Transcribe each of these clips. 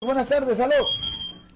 Buenas tardes, aló.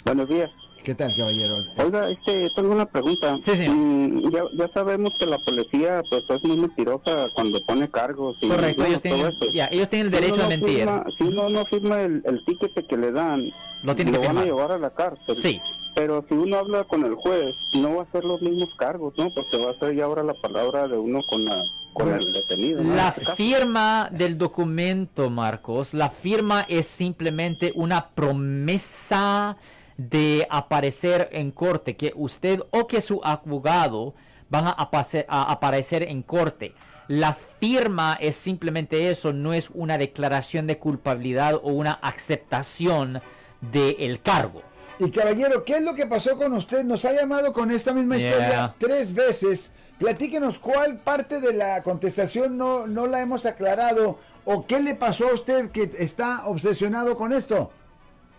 Buenos días. ¿Qué tal, caballero? Oiga, este, tengo una pregunta. Sí, señor. Mm, ya, ya sabemos que la policía pues es muy mentirosa cuando pone cargos. Y, Correcto, ellos tienen, ya, ellos tienen el Si derecho uno a no mentir. firma- si uno no firma el, el ticket que le dan, Lo tiene que van a llevar a la cárcel. Sí. Pero si uno habla con el juez, no va a ser los mismos cargos, ¿no? Porque va a ser ya ahora la palabra de uno con, la, con Bueno, el detenido. ¿no? La este firma del documento, Marcos, la firma es simplemente una promesa de aparecer en corte, que usted o que su abogado van a aparecer en corte. La firma es simplemente eso, no es una declaración de culpabilidad o una aceptación del cargo. Y caballero, ¿qué es lo que pasó con usted? Nos ha llamado con esta misma Yeah. historia tres veces. Platíquenos cuál parte de la contestación no, no la hemos aclarado o qué le pasó a usted que está obsesionado con esto.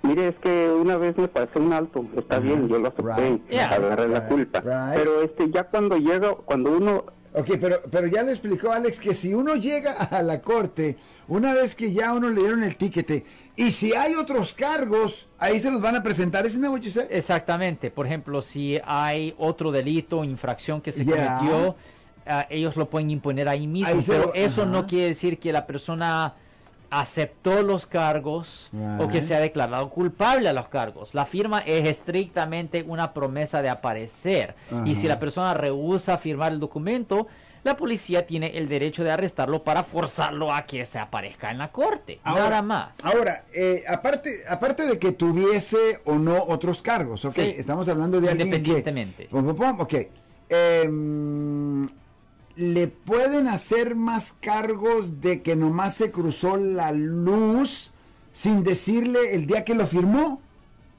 Mire, es que una vez me pasé un alto, está bien, yo lo acepté, Right. Agarré la culpa. Right. Pero este, ya cuando llega, cuando uno Ok, pero, pero ya le explicó Alex que si uno llega a la corte, una vez que ya uno le dieron el tiquete, y si hay otros cargos, ahí se los van a presentar. ¿Es what you said? Exactamente. Por ejemplo, si hay otro delito, infracción que se Yeah. cometió, ah, ellos lo pueden imponer ahí mismo. Ahí pero lo- eso no quiere decir que la persona aceptó los cargos o que se ha declarado culpable a los cargos. La firma es estrictamente una promesa de aparecer. Y si la persona rehúsa firmar el documento, la policía tiene el derecho de arrestarlo para forzarlo a que se aparezca en la corte. Ahora- Nada más. Ahora, eh, aparte, aparte de que tuviese o no otros cargos, ¿ok? Sí. Estamos hablando de alguien que... Independientemente. Ok. Em, ¿Le pueden hacer más cargos de que nomás se cruzó la luz sin decirle el día que lo firmó?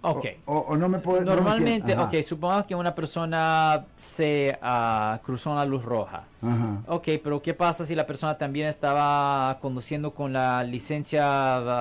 Ok. O, no me puede... no me Normalmente. Ajá, ok, supongamos que una persona se ah, cruzó una luz roja. Ajá. Ok, pero ¿qué pasa si la persona también estaba conduciendo con la licencia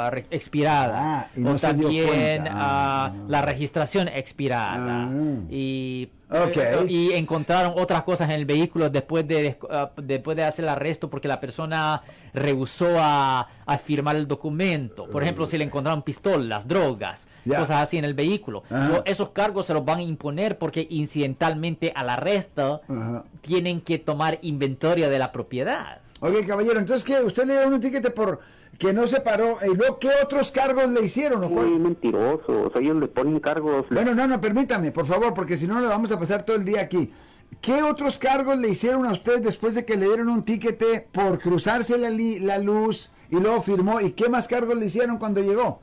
ah, expirada? Ah, y no o se dio también cuenta. ah, Ah. la registración expirada. Ah. Y, Ok. eh, y encontraron otras cosas en el vehículo después de, ah, después de hacer el arresto porque la persona rehusó a, a firmar el documento. Por ejemplo, si le encontraron pistolas, drogas, cosas así en el vehículo. Esos cargos se los van a imponer porque incidentalmente al arresto tienen que tomar inventario de la propiedad. Oye, caballero, entonces, ¿qué? ¿Usted le dio un tiquete por que no se paró? ¿Y luego qué otros cargos le hicieron? o cuál? muy mentirosos, ellos le ponen cargos. Bueno, no, no, permítame, por favor, porque si no le vamos a pasar todo el día aquí. ¿Qué otros cargos le hicieron a usted después de que le dieron un tiquete por cruzarse la, li- la luz y luego firmó? ¿Y qué más cargos le hicieron cuando llegó?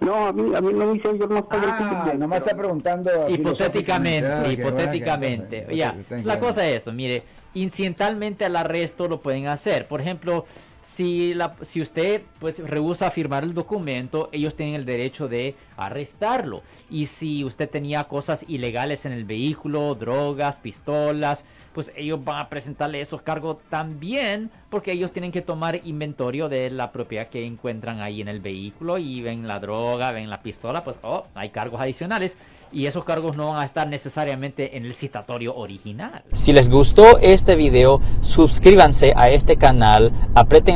No, a mí, a mí no me hicieron, yo no el Ah, nomás pero- está preguntando. Hipotéticamente. Ah, hipotéticamente. Ya, thank la cosa es esto, mire, incidentalmente al arresto lo pueden hacer. Por ejemplo, si, la, si usted pues rehúsa firmar el documento, ellos tienen el derecho de arrestarlo. Y si usted tenía cosas ilegales en el vehículo, drogas, pistolas, pues ellos van a presentarle esos cargos también, porque ellos tienen que tomar inventario de la propiedad que encuentran ahí en el vehículo y ven la droga, ven la pistola, pues oh, hay cargos adicionales y esos cargos no van a estar necesariamente en el citatorio original. Si les gustó este video, suscríbanse a este canal, aprieten